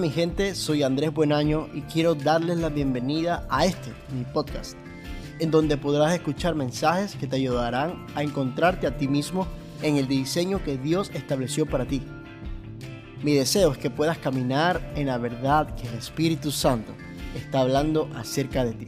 Mi gente, soy Andrés Buenaño y quiero darles la bienvenida a este, mi podcast, en donde podrás escuchar mensajes que te ayudarán a encontrarte a ti mismo en el diseño que Dios estableció para ti. Mi deseo es que puedas caminar en la verdad que el Espíritu Santo está hablando acerca de ti.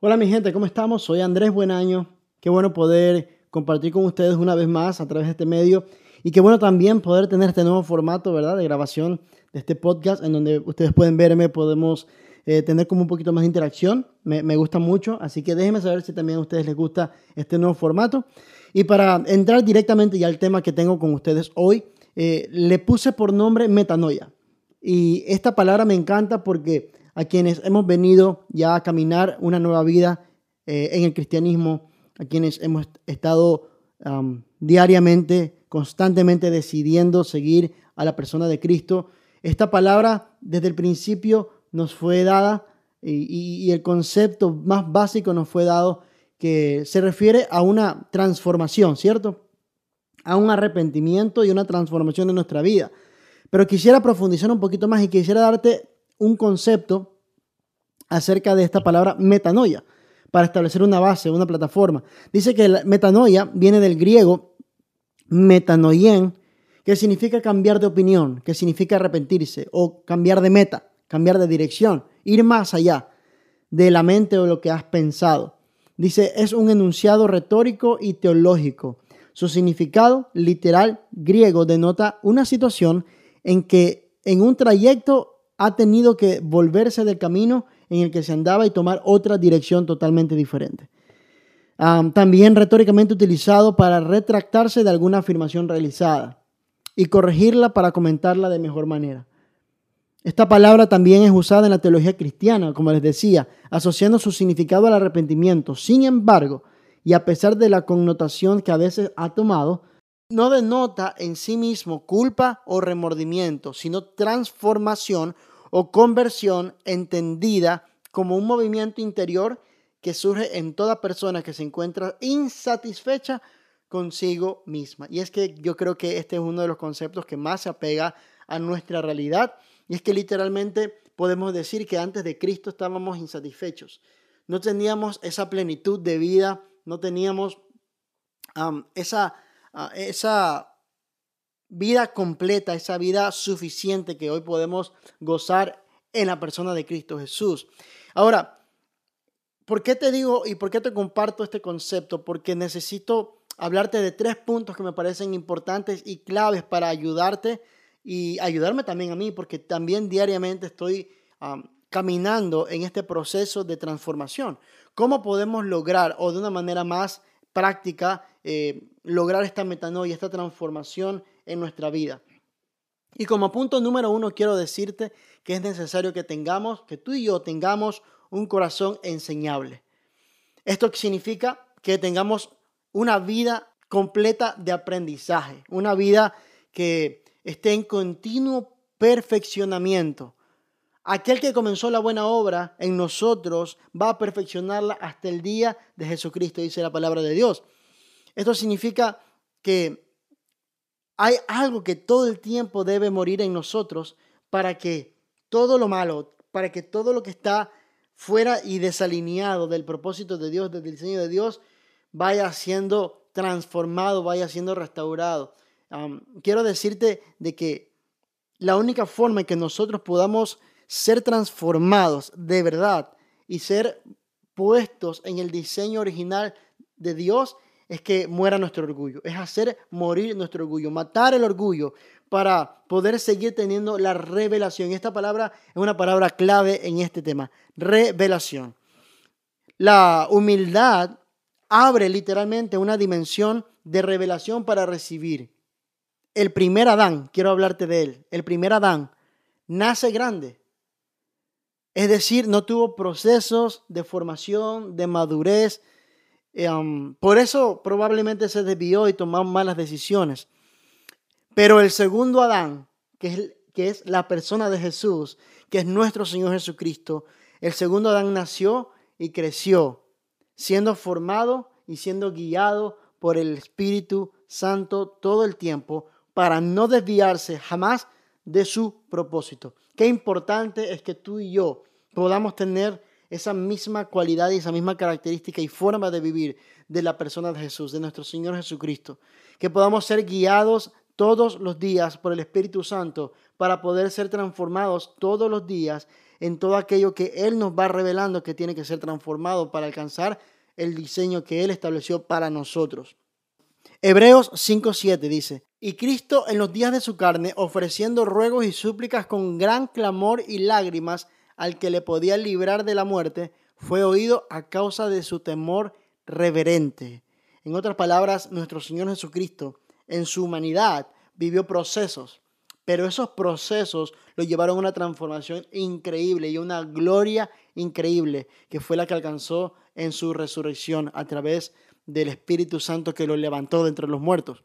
Hola mi gente, ¿cómo estamos? Soy Andrés Buenaño. Qué bueno poder compartir con ustedes una vez más a través de este medio. Y qué bueno también poder tener este nuevo formato, ¿verdad? De grabación de este podcast en donde ustedes pueden verme, podemos eh, tener como un poquito más de interacción. Me, me, gusta mucho, así que déjenme saber si también a ustedes les gusta este nuevo formato. Y para entrar directamente ya al tema que tengo con ustedes hoy, eh, le puse por nombre metanoia. Y esta palabra me encanta porque a quienes hemos venido ya a caminar una nueva vida eh, en el cristianismo, a quienes hemos estado diariamente, constantemente decidiendo seguir a la persona de Cristo. Esta palabra desde el principio nos fue dada y, y el concepto más básico nos fue dado que se refiere a una transformación, ¿cierto? A un arrepentimiento y una transformación en nuestra vida. Pero quisiera profundizar un poquito más y quisiera darte un concepto acerca de esta palabra metanoia para establecer una base, una plataforma. Dice que metanoia viene del griego metanoien, que significa cambiar de opinión, que significa arrepentirse o cambiar de meta, cambiar de dirección, ir más allá de la mente o lo que has pensado. Dice, es un enunciado retórico y teológico. Su significado literal griego denota una situación en que en un trayecto ha tenido que volverse del camino en el que se andaba y tomar otra dirección totalmente diferente. también retóricamente utilizado para retractarse de alguna afirmación realizada y corregirla para comentarla de mejor manera. Esta palabra también es usada en la teología cristiana, como les decía, asociando su significado al arrepentimiento. Sin embargo, y a pesar de la connotación que a veces ha tomado, no denota en sí mismo culpa o remordimiento, sino transformación o conversión entendida como un movimiento interior que surge en toda persona que se encuentra insatisfecha consigo misma. Y es que yo creo que este es uno de los conceptos que más se apega a nuestra realidad. Y es que literalmente podemos decir que antes de Cristo estábamos insatisfechos. No teníamos esa plenitud de vida, no teníamos esa, uh, esa vida completa, esa vida suficiente que hoy podemos gozar en la persona de Cristo Jesús. Ahora, ¿por qué te digo y por qué te comparto este concepto? Porque necesito hablarte de tres puntos que me parecen importantes y claves para ayudarte y ayudarme también a mí, porque también diariamente estoy caminando en este proceso de transformación. ¿Cómo podemos lograr o de una manera más práctica eh, lograr esta metanoia, esta transformación en nuestra vida. Y como punto número uno quiero decirte que es necesario que tengamos, que tú y yo tengamos un corazón enseñable. Esto significa que tengamos una vida completa de aprendizaje, una vida que esté en continuo perfeccionamiento. Aquel que comenzó la buena obra en nosotros va a perfeccionarla hasta el día de Jesucristo, dice la palabra de Dios. Esto significa que hay algo que todo el tiempo debe morir en nosotros para que todo lo malo, para que todo lo que está fuera y desalineado del propósito de Dios, del diseño de Dios, vaya siendo transformado, vaya siendo restaurado. quiero decirte de que la única forma en que nosotros podamos ser transformados de verdad y ser puestos en el diseño original de Dios es que muera nuestro orgullo, es hacer morir nuestro orgullo, matar el orgullo para poder seguir teniendo la revelación. Esta palabra es una palabra clave en este tema, revelación. La humildad abre literalmente una dimensión de revelación para recibir. El primer Adán, quiero hablarte de él, el primer Adán nace grande. Es decir, no tuvo procesos de formación, de madurez, Um, por eso probablemente se desvió y tomó malas decisiones. Pero el segundo Adán, que es, que es la persona de Jesús, que es nuestro Señor Jesucristo, el segundo Adán nació y creció, siendo formado y siendo guiado por el Espíritu Santo todo el tiempo para no desviarse jamás de su propósito. Qué importante es que tú y yo podamos tener esa misma cualidad y esa misma característica y forma de vivir de la persona de Jesús, de nuestro Señor Jesucristo. Que podamos ser guiados todos los días por el Espíritu Santo para poder ser transformados todos los días en todo aquello que Él nos va revelando que tiene que ser transformado para alcanzar el diseño que Él estableció para nosotros. Hebreos 5.7 dice, y Cristo en los días de su carne, ofreciendo ruegos y súplicas con gran clamor y lágrimas al que le podía librar de la muerte, fue oído a causa de su temor reverente. En otras palabras, nuestro Señor Jesucristo en su humanidad vivió procesos, pero esos procesos lo llevaron a una transformación increíble y una gloria increíble que fue la que alcanzó en su resurrección a través del Espíritu Santo que lo levantó de entre los muertos.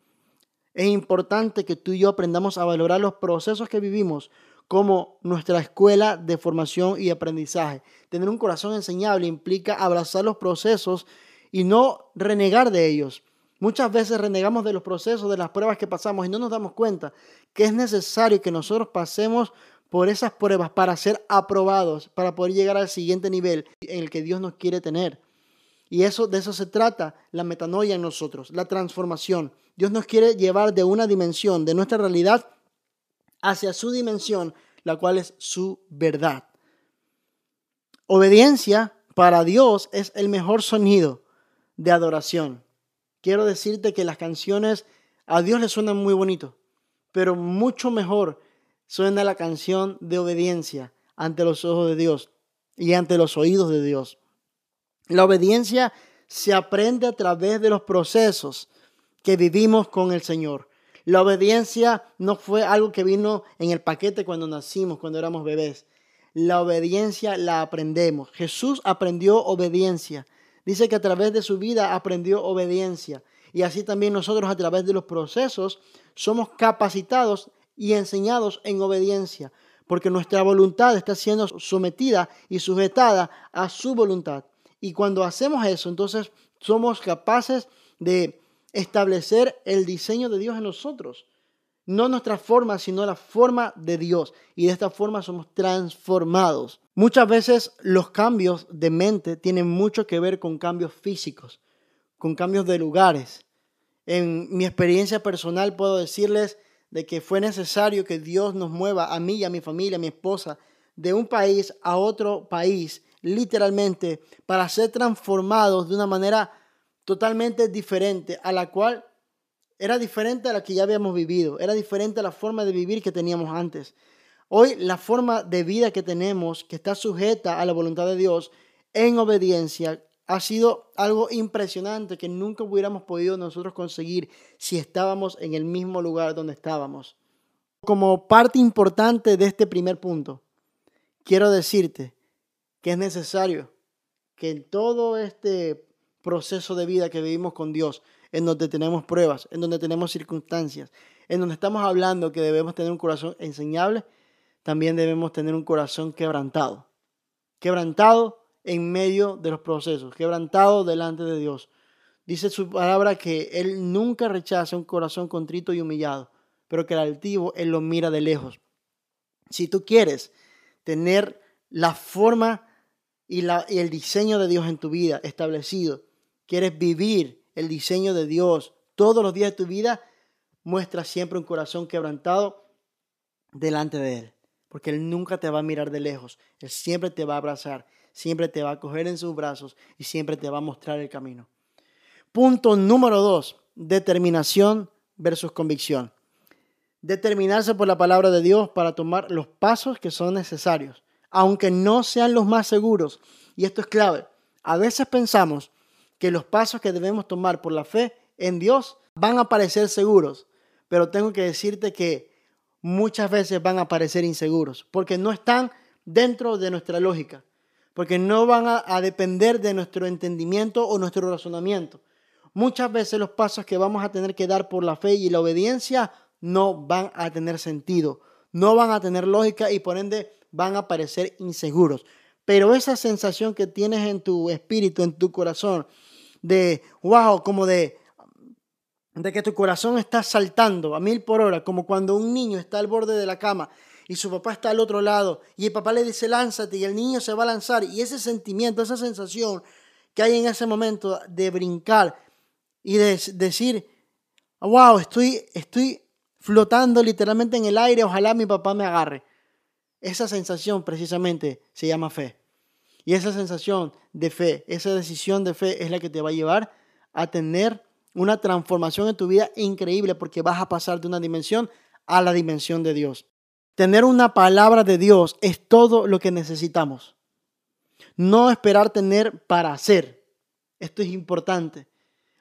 Es importante que tú y yo aprendamos a valorar los procesos que vivimos como nuestra escuela de formación y aprendizaje. Tener un corazón enseñable implica abrazar los procesos y no renegar de ellos. Muchas veces renegamos de los procesos, de las pruebas que pasamos y no nos damos cuenta que es necesario que nosotros pasemos por esas pruebas para ser aprobados, para poder llegar al siguiente nivel en el que Dios nos quiere tener. Y eso de eso se trata la metanoia en nosotros, la transformación. Dios nos quiere llevar de una dimensión de nuestra realidad hacia su dimensión, la cual es su verdad. Obediencia para Dios es el mejor sonido de adoración. Quiero decirte que las canciones a Dios le suenan muy bonito, pero mucho mejor suena la canción de obediencia ante los ojos de Dios y ante los oídos de Dios. La obediencia se aprende a través de los procesos que vivimos con el Señor. La obediencia no fue algo que vino en el paquete cuando nacimos, cuando éramos bebés. La obediencia la aprendemos. Jesús aprendió obediencia. Dice que a través de su vida aprendió obediencia. Y así también nosotros a través de los procesos somos capacitados y enseñados en obediencia. Porque nuestra voluntad está siendo sometida y sujetada a su voluntad. Y cuando hacemos eso, entonces somos capaces de establecer el diseño de Dios en nosotros. No nuestra forma, sino la forma de Dios. Y de esta forma somos transformados. Muchas veces los cambios de mente tienen mucho que ver con cambios físicos, con cambios de lugares. En mi experiencia personal puedo decirles de que fue necesario que Dios nos mueva a mí y a mi familia, a mi esposa, de un país a otro país, literalmente, para ser transformados de una manera totalmente diferente, a la cual era diferente a la que ya habíamos vivido, era diferente a la forma de vivir que teníamos antes. Hoy la forma de vida que tenemos, que está sujeta a la voluntad de Dios en obediencia, ha sido algo impresionante que nunca hubiéramos podido nosotros conseguir si estábamos en el mismo lugar donde estábamos. Como parte importante de este primer punto, quiero decirte que es necesario que en todo este proceso de vida que vivimos con Dios, en donde tenemos pruebas, en donde tenemos circunstancias, en donde estamos hablando que debemos tener un corazón enseñable, también debemos tener un corazón quebrantado. Quebrantado en medio de los procesos, quebrantado delante de Dios. Dice su palabra que Él nunca rechaza un corazón contrito y humillado, pero que el altivo Él lo mira de lejos. Si tú quieres tener la forma y, la, y el diseño de Dios en tu vida establecido, quieres vivir el diseño de Dios todos los días de tu vida, muestra siempre un corazón quebrantado delante de Él. Porque Él nunca te va a mirar de lejos. Él siempre te va a abrazar, siempre te va a coger en sus brazos y siempre te va a mostrar el camino. Punto número dos, determinación versus convicción. Determinarse por la palabra de Dios para tomar los pasos que son necesarios, aunque no sean los más seguros. Y esto es clave. A veces pensamos que los pasos que debemos tomar por la fe en Dios van a parecer seguros, pero tengo que decirte que muchas veces van a parecer inseguros, porque no están dentro de nuestra lógica, porque no van a, depender de nuestro entendimiento o nuestro razonamiento. Muchas veces los pasos que vamos a tener que dar por la fe y la obediencia no van a tener sentido, no van a tener lógica y por ende van a parecer inseguros. Pero esa sensación que tienes en tu espíritu, en tu corazón, de, wow, como de, de que tu corazón está saltando a mil por hora, como cuando un niño está al borde de la cama y su papá está al otro lado y el papá le dice lánzate y el niño se va a lanzar y ese sentimiento, esa sensación que hay en ese momento de brincar y de decir, wow, estoy, estoy flotando literalmente en el aire, ojalá mi papá me agarre. Esa sensación precisamente se llama fe. Y esa sensación de fe, esa decisión de fe es la que te va a llevar a tener una transformación en tu vida increíble porque vas a pasar de una dimensión a la dimensión de Dios. Tener una palabra de Dios es todo lo que necesitamos. No esperar tener para hacer. Esto es importante.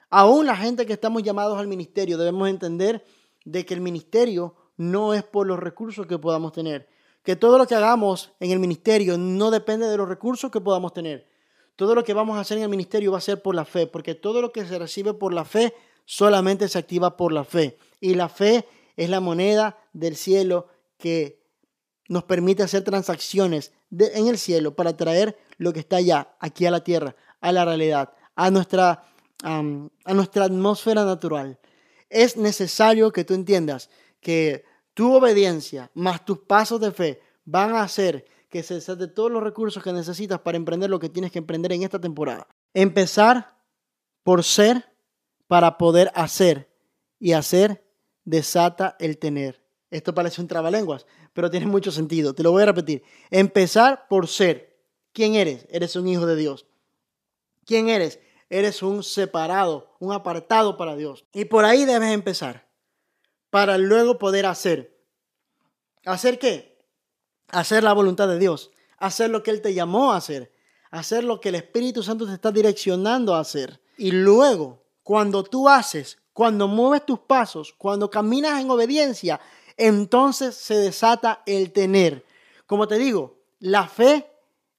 Aún la gente que estamos llamados al ministerio debemos entender de que el ministerio no es por los recursos que podamos tener. Que todo lo que hagamos en el ministerio no depende de los recursos que podamos tener. Todo lo que vamos a hacer en el ministerio va a ser por la fe, porque todo lo que se recibe por la fe solamente se activa por la fe. Y la fe es la moneda del cielo que nos permite hacer transacciones en el cielo para traer lo que está allá, aquí a la tierra, a la realidad, a nuestra, a nuestra atmósfera natural. Es necesario que tú entiendas que tu obediencia más tus pasos de fe van a hacer que se de todos los recursos que necesitas para emprender lo que tienes que emprender en esta temporada. Empezar por ser para poder hacer y hacer desata el tener. Esto parece un trabalenguas, pero tiene mucho sentido. Te lo voy a repetir. Empezar por ser. ¿Quién eres? Eres un hijo de Dios. ¿Quién eres? Eres un separado, un apartado para Dios. Y por ahí debes empezar para luego poder hacer. ¿Hacer qué? hacer la voluntad de Dios, hacer lo que Él te llamó a hacer, hacer lo que el Espíritu Santo te está direccionando a hacer. Y luego, cuando tú haces, cuando mueves tus pasos, cuando caminas en obediencia, entonces se desata el tener. Como te digo, la fe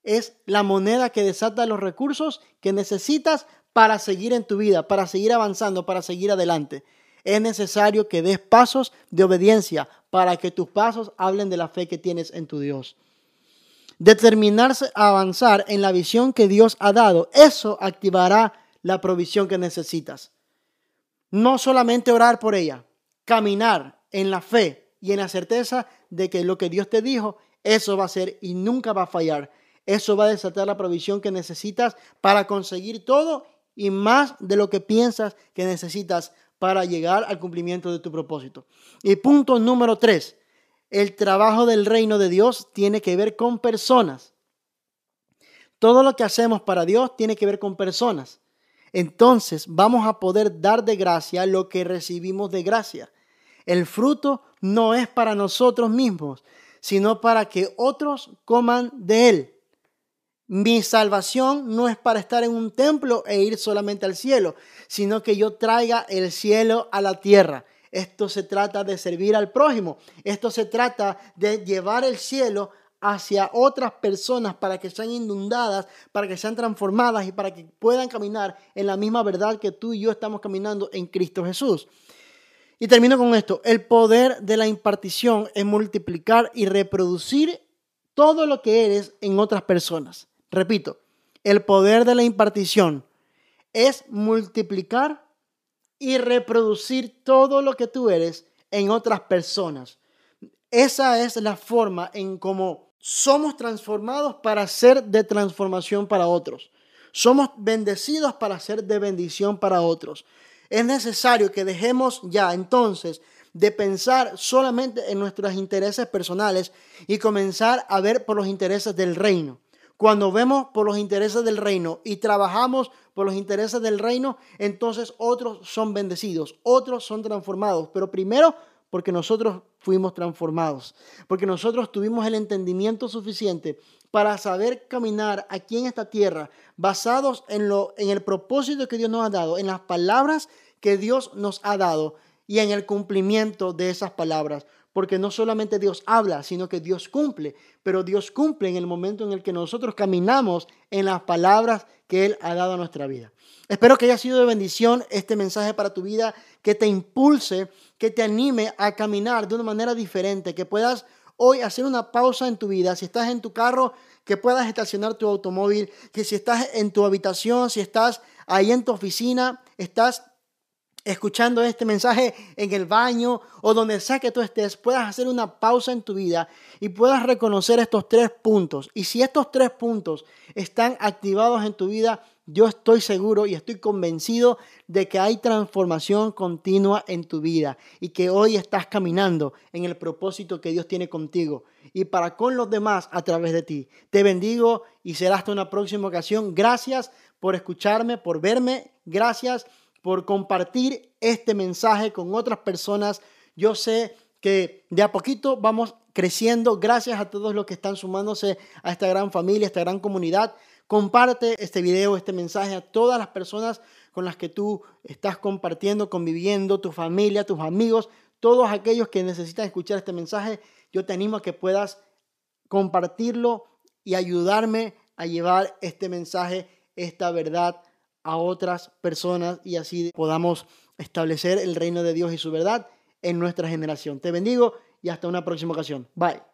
es la moneda que desata los recursos que necesitas para seguir en tu vida, para seguir avanzando, para seguir adelante. Es necesario que des pasos de obediencia para que tus pasos hablen de la fe que tienes en tu Dios. Determinarse a avanzar en la visión que Dios ha dado, eso activará la provisión que necesitas. No solamente orar por ella, caminar en la fe y en la certeza de que lo que Dios te dijo, eso va a ser y nunca va a fallar. Eso va a desatar la provisión que necesitas para conseguir todo y más de lo que piensas que necesitas para llegar al cumplimiento de tu propósito. Y punto número tres, el trabajo del reino de Dios tiene que ver con personas. Todo lo que hacemos para Dios tiene que ver con personas. Entonces vamos a poder dar de gracia lo que recibimos de gracia. El fruto no es para nosotros mismos, sino para que otros coman de él. Mi salvación no es para estar en un templo e ir solamente al cielo, sino que yo traiga el cielo a la tierra. Esto se trata de servir al prójimo. Esto se trata de llevar el cielo hacia otras personas para que sean inundadas, para que sean transformadas y para que puedan caminar en la misma verdad que tú y yo estamos caminando en Cristo Jesús. Y termino con esto. El poder de la impartición es multiplicar y reproducir todo lo que eres en otras personas. Repito, el poder de la impartición es multiplicar y reproducir todo lo que tú eres en otras personas. Esa es la forma en cómo somos transformados para ser de transformación para otros. Somos bendecidos para ser de bendición para otros. Es necesario que dejemos ya entonces de pensar solamente en nuestros intereses personales y comenzar a ver por los intereses del reino. Cuando vemos por los intereses del reino y trabajamos por los intereses del reino, entonces otros son bendecidos, otros son transformados. Pero primero porque nosotros fuimos transformados, porque nosotros tuvimos el entendimiento suficiente para saber caminar aquí en esta tierra basados en, lo, en el propósito que Dios nos ha dado, en las palabras que Dios nos ha dado y en el cumplimiento de esas palabras porque no solamente Dios habla, sino que Dios cumple, pero Dios cumple en el momento en el que nosotros caminamos en las palabras que Él ha dado a nuestra vida. Espero que haya sido de bendición este mensaje para tu vida, que te impulse, que te anime a caminar de una manera diferente, que puedas hoy hacer una pausa en tu vida. Si estás en tu carro, que puedas estacionar tu automóvil, que si estás en tu habitación, si estás ahí en tu oficina, estás escuchando este mensaje en el baño o donde sea que tú estés, puedas hacer una pausa en tu vida y puedas reconocer estos tres puntos. Y si estos tres puntos están activados en tu vida, yo estoy seguro y estoy convencido de que hay transformación continua en tu vida y que hoy estás caminando en el propósito que Dios tiene contigo y para con los demás a través de ti. Te bendigo y será hasta una próxima ocasión. Gracias por escucharme, por verme. Gracias por compartir este mensaje con otras personas. Yo sé que de a poquito vamos creciendo. Gracias a todos los que están sumándose a esta gran familia, a esta gran comunidad. Comparte este video, este mensaje a todas las personas con las que tú estás compartiendo, conviviendo, tu familia, tus amigos, todos aquellos que necesitan escuchar este mensaje. Yo te animo a que puedas compartirlo y ayudarme a llevar este mensaje, esta verdad a otras personas y así podamos establecer el reino de Dios y su verdad en nuestra generación. Te bendigo y hasta una próxima ocasión. Bye.